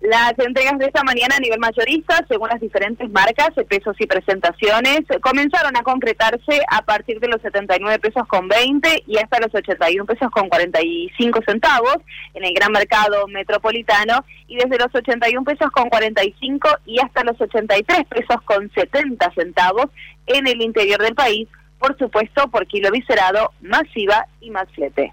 Las entregas de esta mañana a nivel mayorista, según las diferentes marcas, pesos y presentaciones, comenzaron a concretarse a partir de los 79 pesos con 20 y hasta los 81 pesos con 45 centavos en el gran mercado metropolitano y desde los 81 pesos con 45 y hasta los 83 pesos con 70 centavos en el interior del país, por supuesto por kilo viscerado, masiva y más flete.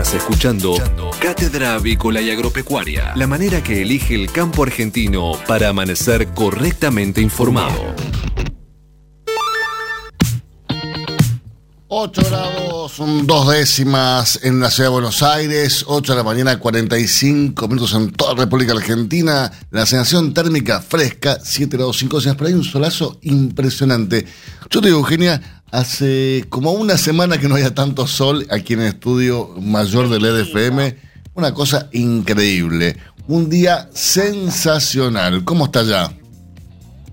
Escuchando Cátedra Avícola y Agropecuaria, la manera que elige el campo argentino para amanecer correctamente informado. 8 grados, dos décimas en la ciudad de Buenos Aires, 8 de la mañana, 45 minutos en toda la República Argentina. La sensación térmica fresca, 7 grados 5 décimas, pero hay un solazo impresionante. Yo te digo, Eugenia, hace como una semana que no había tanto sol aquí en el estudio mayor del EDFM. Una cosa increíble. Un día sensacional. ¿Cómo está ya?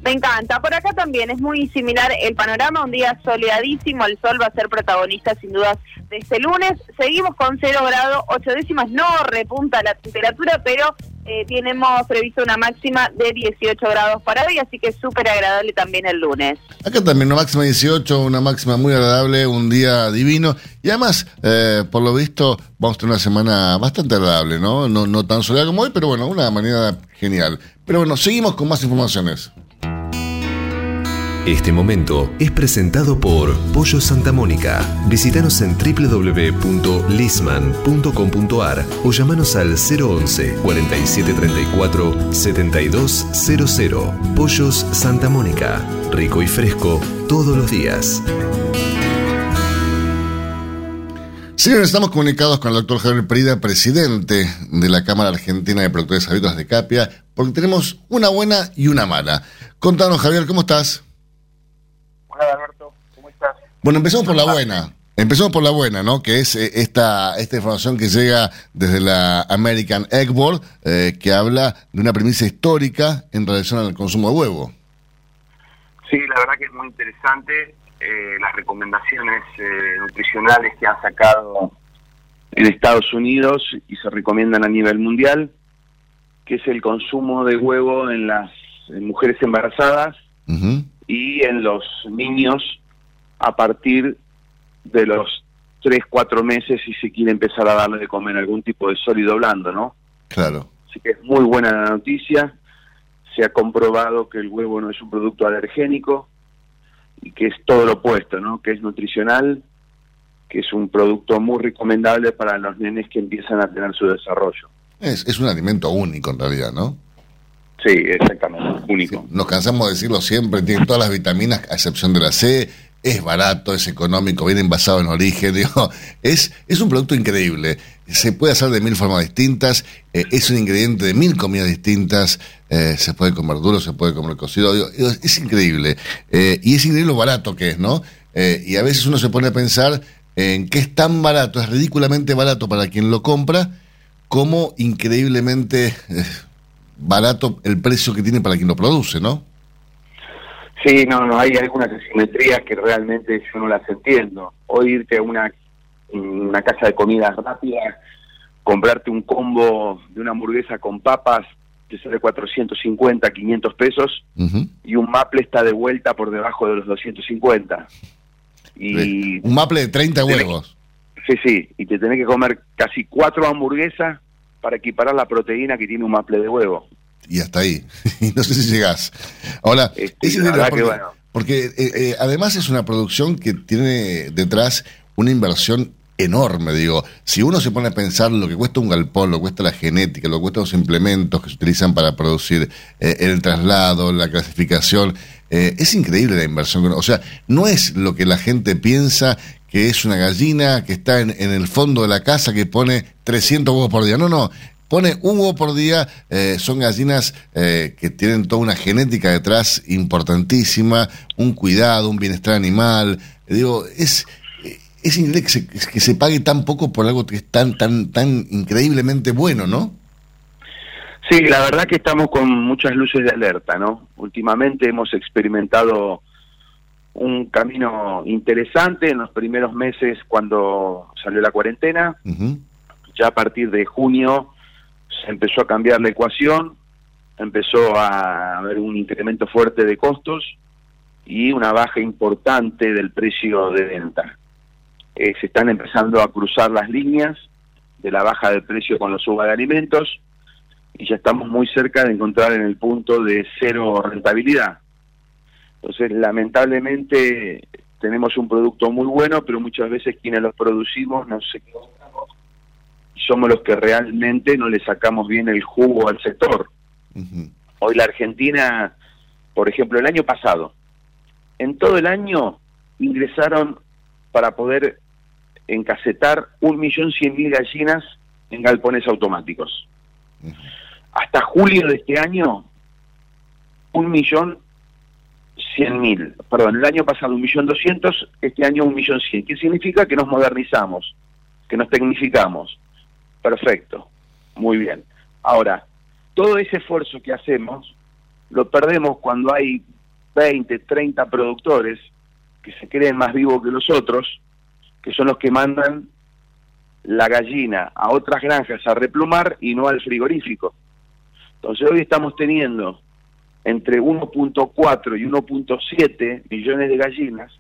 Me encanta. Por acá también es muy similar el panorama. Un día soleadísimo. El sol va a ser protagonista sin dudas de este lunes. Seguimos con 0 grados 8 décimas. No repunta la temperatura, pero eh, tenemos previsto una máxima de 18 grados para hoy. Así que súper agradable también el lunes. Acá también una máxima 18, una máxima muy agradable, un día divino. Y además, eh, por lo visto, vamos a tener una semana bastante agradable, ¿no? No, no tan soleada como hoy, pero bueno, una manera genial. Pero bueno, seguimos con más informaciones. Este momento es presentado por Pollo Santa Mónica. Visítanos en www.lisman.com.ar o llamanos al 011 4734 7200. Pollos Santa Mónica. Rico y fresco todos los días. Señores, estamos comunicados con el doctor Javier Perida, presidente de la Cámara Argentina de Productores Agrícolas de Capia, porque tenemos una buena y una mala. Contanos, Javier, ¿cómo estás? Alberto, ¿cómo estás? Bueno, empezamos por la buena. Empezamos por la buena, ¿no? Que es eh, esta, esta información que llega desde la American Egg Board, eh, que habla de una premisa histórica en relación al consumo de huevo. Sí, la verdad que es muy interesante eh, las recomendaciones eh, nutricionales que han sacado en Estados Unidos y se recomiendan a nivel mundial, que es el consumo de huevo en las en mujeres embarazadas y en los niños a partir de los 3, 4 meses si se quiere empezar a darle de comer algún tipo de sólido blando, ¿no? Claro. Así que es muy buena la noticia. Se ha comprobado que el huevo no es un producto alergénico y que es todo lo opuesto, ¿no? Que es nutricional, que es un producto muy recomendable para los nenes que empiezan a tener su desarrollo. Es, es un alimento único en realidad, ¿no? Sí, exactamente, único. Nos cansamos de decirlo siempre, tiene todas las vitaminas a excepción de la C, es barato, es económico, viene envasado en origen, digo, es, es un producto increíble. Se puede hacer de mil formas distintas, eh, es un ingrediente de mil comidas distintas, eh, se puede comer duro, se puede comer cocido, es, increíble. Eh, y es increíble lo barato que es, ¿no? Y a veces uno se pone a pensar en que es tan barato, es ridículamente barato para quien lo compra, como increíblemente barato el precio que tiene para quien lo produce, ¿no? Sí, no, no, hay algunas asimetrías que realmente yo no las entiendo. Hoy irte a una, una casa de comida rápida, comprarte un combo de una hamburguesa con papas, te sale 450, 500 pesos, y un maple está de vuelta por debajo de los 250. Y Un maple de 30 huevos. Sí, sí, y te tenés que comer casi cuatro hamburguesas para equiparar la proteína que tiene un maple de huevo. y hasta ahí. No sé si llegás. Ahora, es la increíble verdad porque, que bueno. porque, eh, eh, además es una producción que tiene detrás una inversión enorme, digo. Si uno se pone a pensar lo que cuesta un galpón, lo que cuesta la genética, lo que cuesta los implementos que se utilizan para producir eh, el traslado, la clasificación, eh, es increíble la inversión. O sea, no es lo que la gente piensa que es una gallina que está en, en el fondo de la casa que pone 300 huevos por día. No, no. Pone un huevo por día, eh, son gallinas eh, que tienen toda una genética detrás importantísima, un cuidado, un bienestar animal. Digo, es, es increíble que se, que se pague tan poco por algo que es tan, tan, tan increíblemente bueno, ¿no? Sí, la verdad que estamos con muchas luces de alerta, ¿no? Últimamente hemos experimentado un camino interesante en los primeros meses cuando salió la cuarentena. Ya a partir de junio se empezó a cambiar la ecuación, empezó a haber un incremento fuerte de costos y una baja importante del precio de venta. Eh, se están empezando a cruzar las líneas de la baja del precio con la suba de alimentos y ya estamos muy cerca de encontrar en el punto de cero rentabilidad. Entonces, lamentablemente, tenemos un producto muy bueno, pero muchas veces quienes los producimos no sé somos los que realmente no le sacamos bien el jugo al sector. Hoy la Argentina, por ejemplo, el año pasado, en todo el año ingresaron para poder encasetar un millón cien mil gallinas en galpones automáticos. Hasta julio de este año, un millón cien mil. Perdón, el año pasado un millón doscientos, este año un millón cien. ¿Qué significa? Que nos modernizamos, que nos tecnificamos. Perfecto, muy bien. Ahora, todo ese esfuerzo que hacemos lo perdemos cuando hay 20, 30 productores que se creen más vivos que los otros, que son los que mandan la gallina a otras granjas a replumar y no al frigorífico. Entonces hoy estamos teniendo entre 1.4 y 1.7 millones de gallinas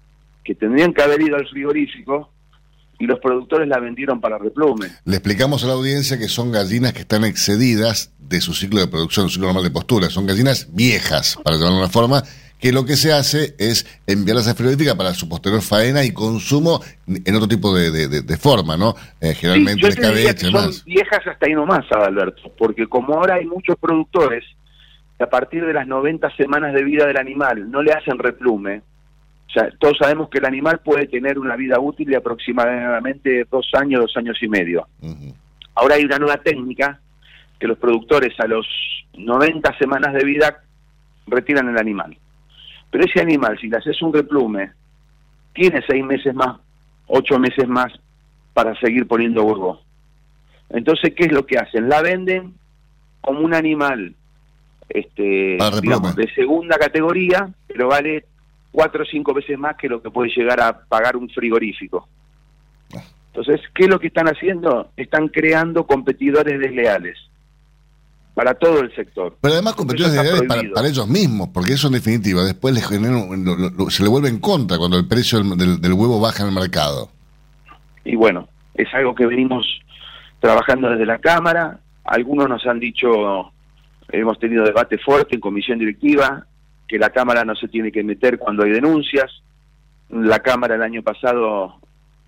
que tendrían que haber ido al frigorífico y los productores la vendieron para replume. Le explicamos a la audiencia que son gallinas que están excedidas de su ciclo de producción, su ciclo normal de postura. Son gallinas viejas, para llamarlo de una forma, que lo que se hace es enviarlas a frigorífica para su posterior faena y consumo en otro tipo de, forma, ¿no? Eh, generalmente sí, de Son viejas hasta ahí nomás, Adalberto, porque como ahora hay muchos productores que a partir de las 90 semanas de vida del animal no le hacen replume, o sea, todos sabemos que el animal puede tener una vida útil de aproximadamente dos años, dos años y medio. Ahora hay una nueva técnica que los productores a los 90 semanas de vida retiran el animal. Pero ese animal, si le haces un replume, tiene seis meses más, ocho meses más para seguir poniendo huevo. Entonces, ¿qué es lo que hacen? La venden como un animal este, digamos, de segunda categoría, pero vale cuatro o cinco veces más que lo que puede llegar a pagar un frigorífico. Entonces, ¿qué es lo que están haciendo? Están creando competidores desleales para todo el sector. Pero además competidores desleales para, ellos mismos, porque eso en definitiva después les se le vuelve en contra cuando el precio del, del, huevo baja en el mercado. Y bueno, es algo que venimos trabajando desde la Cámara. Algunos nos han dicho, hemos tenido debate fuerte en comisión directiva, que la Cámara no se tiene que meter cuando hay denuncias. La Cámara el año pasado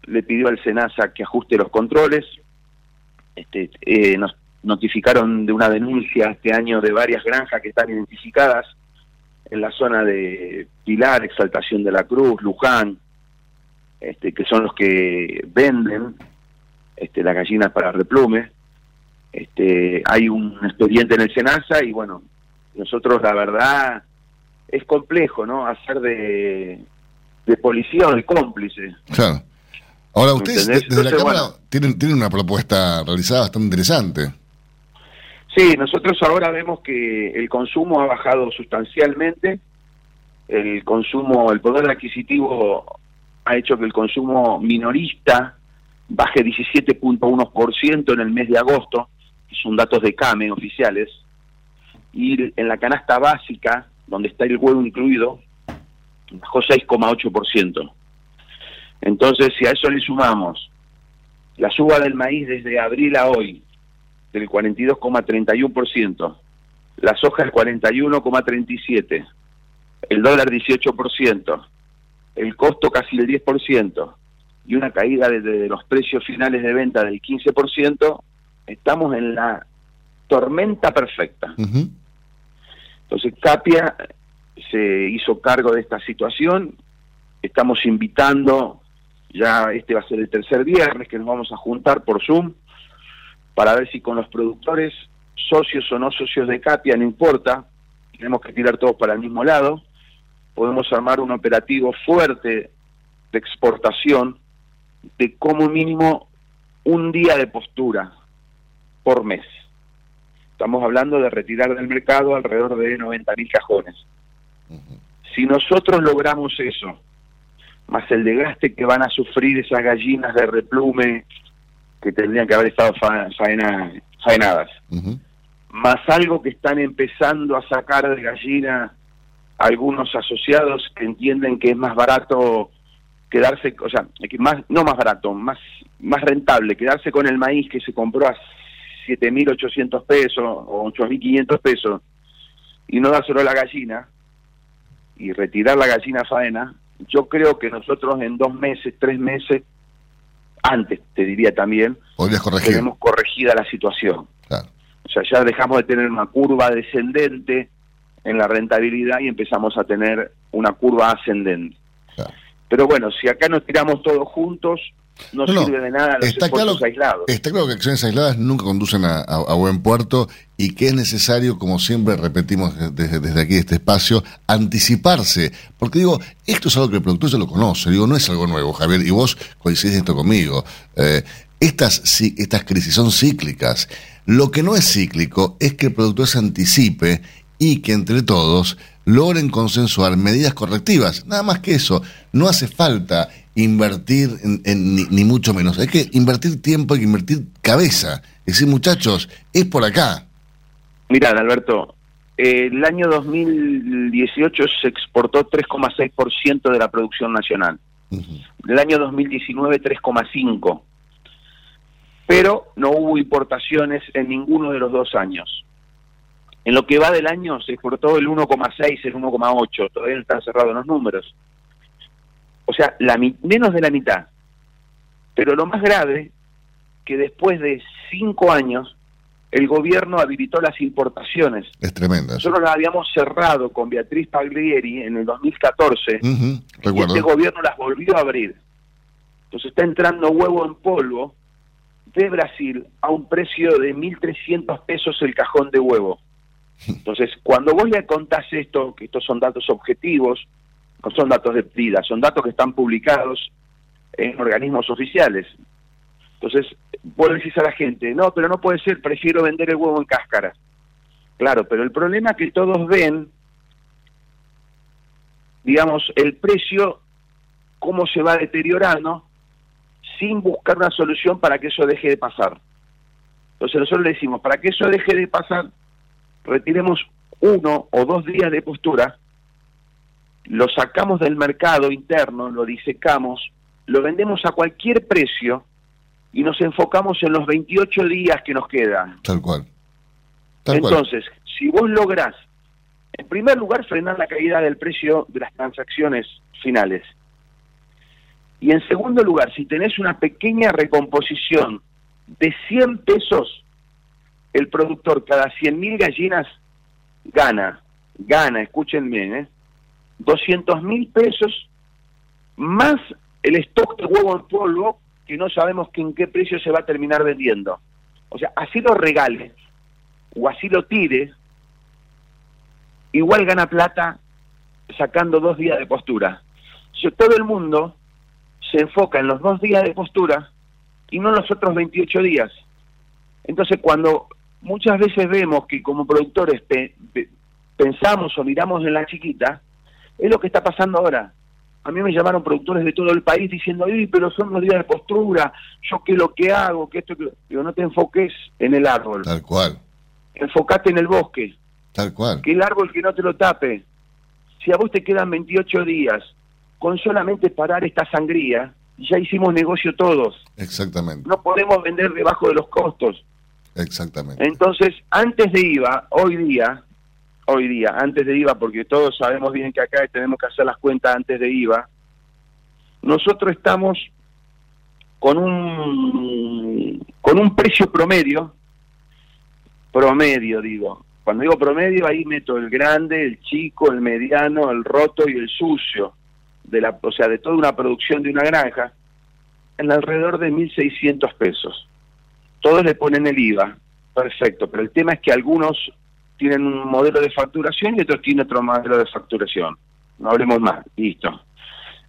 le pidió al SENASA que ajuste los controles. Este, eh, nos notificaron de una denuncia este año de varias granjas que están identificadas en la zona de Pilar, Exaltación de la Cruz, Luján, este, que son los que venden este, las gallinas para replume. Este, hay un expediente en el SENASA y bueno, nosotros la verdad es complejo, ¿no? Hacer de, de policía o de cómplice. Claro. Ahora, ustedes desde la Cámara tienen, tienen una propuesta realizada bastante interesante. Sí, nosotros ahora vemos que el consumo ha bajado sustancialmente, el consumo, el poder adquisitivo ha hecho que el consumo minorista baje 17.1% en el mes de agosto, son datos de CAME oficiales, y en la canasta básica donde está el huevo incluido, bajó 6,8%. Entonces, si a eso le sumamos la suba del maíz desde abril a hoy, del 42,31%, la soja el 41,37%, el dólar 18%, el costo casi el 10% y una caída desde los precios finales de venta del 15%, estamos en la tormenta perfecta. Entonces Capia se hizo cargo de esta situación, estamos invitando, ya este va a ser el tercer viernes que nos vamos a juntar por Zoom para ver si con los productores, socios o no socios de Capia, no importa, tenemos que tirar todos para el mismo lado, podemos armar un operativo fuerte de exportación de como mínimo un día de postura por mes. Estamos hablando de retirar del mercado alrededor de 90.000 cajones. Si nosotros logramos eso, más el desgaste que van a sufrir esas gallinas de replume que tendrían que haber estado fa- faena- faenadas, más algo que están empezando a sacar de gallina algunos asociados que entienden que es más barato quedarse, o sea, más no más barato, más más rentable quedarse con el maíz que se compró a 7.800 pesos o 8.500 pesos y no dárselo a la gallina y retirar la gallina faena, yo creo que nosotros en dos meses, tres meses, antes te diría también, tenemos corregida la situación. O sea, ya dejamos de tener una curva descendente en la rentabilidad y empezamos a tener una curva ascendente. Pero bueno, si acá nos tiramos todos juntos, no, No, no, sirve de nada los está esfuerzos claro- aislados. Está claro que acciones aisladas nunca conducen a, a- a buen puerto y que es necesario, como siempre repetimos desde, desde aquí, este espacio, anticiparse. Porque digo, esto es algo que el productor ya lo conoce, digo, no es algo nuevo, Javier, y vos coincidís esto conmigo. Eh, estas, ci- estas crisis son cíclicas. Lo que no es cíclico es que el productor se anticipe y que entre todos logren consensuar medidas correctivas. Nada más que eso. No hace falta invertir en, en- ni, ni mucho menos. Hay que invertir tiempo, hay que invertir cabeza. Es decir, muchachos, es por acá. Mirá, Alberto, eh, el año 2018 se exportó 3,6% de la producción nacional. El año 2019 3,5%. Pero no hubo importaciones en ninguno de los dos años. En lo que va del año se exportó el 1,6, el 1,8, todavía no están cerrados los números. O sea, la, menos de la mitad. Pero lo más grave, que después de cinco años, el gobierno habilitó las importaciones. Es tremenda. Nosotros las habíamos cerrado con Beatriz Paglieri en el 2014 Ujú, y recuerdo. este gobierno las volvió a abrir. Entonces está entrando huevo en polvo de Brasil a un precio de 1.300 pesos el cajón de huevo. Entonces, cuando vos le contás esto, que estos son datos objetivos, no son datos de vida, son datos que están publicados en organismos oficiales. Entonces, vos decís a la gente, no, pero no puede ser, prefiero vender el huevo en cáscara. Claro, pero el problema que todos ven, digamos, el precio, cómo se va deteriorando, sin buscar una solución para que eso deje de pasar. Entonces nosotros le decimos, para que eso deje de pasar, retiremos uno o dos días de postura, lo sacamos del mercado interno, lo disecamos, lo vendemos a cualquier precio y nos enfocamos en los 28 días que nos quedan. Tal cual. Tal cual. Entonces, si vos lográs, en primer lugar, frenar la caída del precio de las transacciones finales. Y en segundo lugar, si tenés una pequeña recomposición de 100 pesos, el productor cada 100.000 gallinas gana, gana, escuchen bien, ¿eh? 200 mil pesos más el stock de huevo en polvo que no sabemos que en qué precio se va a terminar vendiendo. O sea, así lo regale o así lo tire, igual gana plata sacando dos días de postura. Todo el mundo se enfoca en los dos días de postura y no en los otros 28 días. Entonces, cuando muchas veces vemos que como productores pe- pe- pensamos o miramos en la chiquita, es lo que está pasando ahora. A mí me llamaron productores de todo el país diciendo, Ay, pero son los días de postura, yo qué lo que hago, que esto, que... lo-". Digo, no te enfoques en el árbol, Tal cual. enfocate en el bosque, Tal cual. que el árbol que no te lo tape. Si a vos te quedan 28 días con solamente parar esta sangría, ya hicimos negocio todos. Exactamente. No podemos vender debajo de los costos. Exactamente. Entonces, antes de IVA, hoy día, hoy día, antes de IVA, porque todos sabemos bien que acá tenemos que hacer las cuentas antes de IVA, nosotros estamos con un con un precio promedio, promedio digo. Cuando digo promedio, ahí meto el grande, el chico, el mediano, el roto y el sucio, de la, o sea, de toda una producción de una granja, en alrededor de 1.600 pesos todos le ponen el IVA, perfecto, pero el tema es que algunos tienen un modelo de facturación y otros tienen otro modelo de facturación. No hablemos más, listo.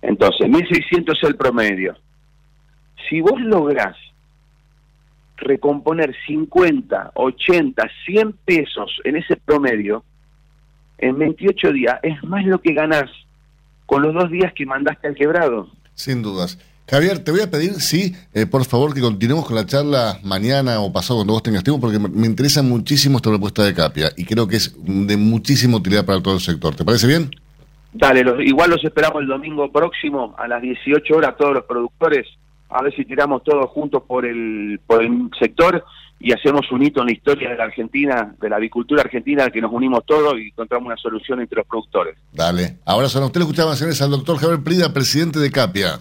Entonces, 1.600 es el promedio. si vos lográs recomponer 50, 80, 100 pesos en ese promedio, en 28 días es más lo que ganás con los dos días que mandaste al quebrado. Sin dudas. Javier, te voy a pedir, sí, eh, por favor, que continuemos con la charla mañana o pasado cuando vos tengas tiempo, porque me, interesa muchísimo esta propuesta de Capia y creo que es de muchísima utilidad para todo el sector. ¿Te parece bien? Dale, los- igual los esperamos el domingo próximo a las 18 horas todos los productores, a ver si tiramos todos juntos por el, por el sector y hacemos un hito en la historia de la Argentina, de la avicultura argentina, que nos unimos todos y encontramos una solución entre los productores. Dale. Ahora son ustedes escuchaban, señores, al doctor Javier Prida, presidente de Capia.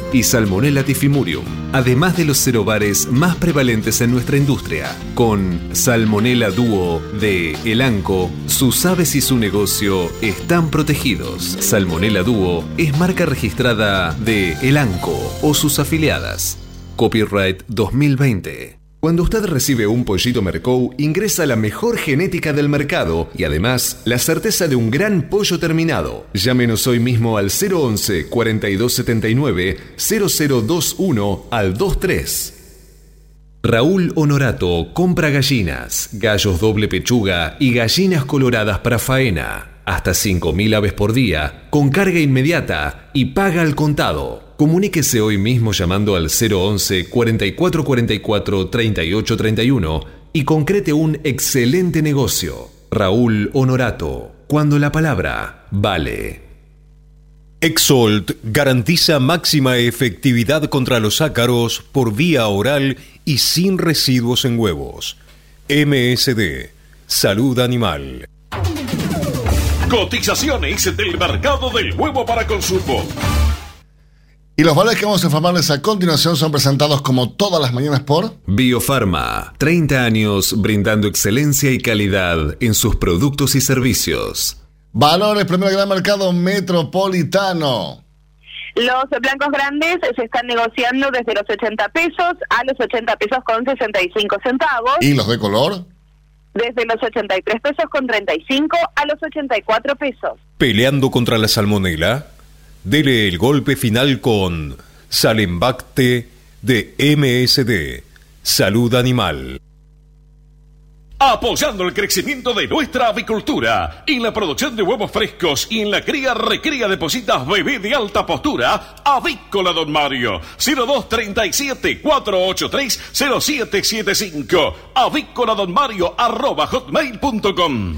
y Salmonella tifimurium, además de los cerobares más prevalentes en nuestra industria. Con Salmonella Duo de Elanco, sus aves y su negocio están protegidos. Salmonella Duo es marca registrada de Elanco o sus afiliadas. Copyright 2020. Cuando usted recibe un pollito Mercou, ingresa la mejor genética del mercado y además la certeza de un gran pollo terminado. Llámenos hoy mismo al 011 4279 0021 al 23. Raúl Honorato compra gallinas, gallos doble pechuga y gallinas coloradas para faena. Hasta 5.000 aves por día, con carga inmediata y paga al contado. Comuníquese hoy mismo llamando al 011 4444 3831 y concrete un excelente negocio. Raúl Honorato, cuando la palabra vale. Exolt garantiza máxima efectividad contra los ácaros por vía oral y sin residuos en huevos. MSD, Salud Animal. Cotizaciones del mercado del huevo para consumo. Y los valores que vamos a informarles a continuación son presentados como todas las mañanas por Biofarma, 30 años brindando excelencia y calidad en sus productos y servicios. Valores Primer Gran Mercado Metropolitano. Los blancos grandes se están negociando desde los 80 pesos a los 80 pesos con 65 centavos, ¿Y los de color? desde los 83 pesos con 35 a los 84 pesos. Peleando contra la salmonela, dele el golpe final con Salembacte de MSD, Salud Animal. Apoyando el crecimiento de nuestra avicultura en la producción de huevos frescos y en la cría recría de positas bebé de alta postura, Avícola Don Mario, 0237 483 0775, avícola don Mario arroba hotmail.com.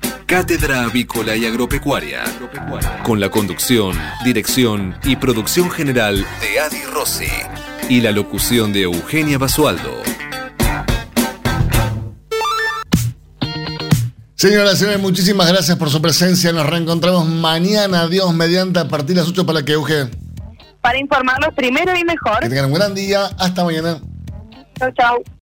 Cátedra Avícola y Agropecuaria, con la conducción, dirección y producción general de Adi Rossi y la locución de Eugenia Basualdo. Señoras y señores, muchísimas gracias por su presencia. Nos reencontramos mañana, Dios mediante, a partir de las 8 para que Euge. para informarlos primero y mejor. Que tengan un gran día. Hasta mañana. Chau, chau.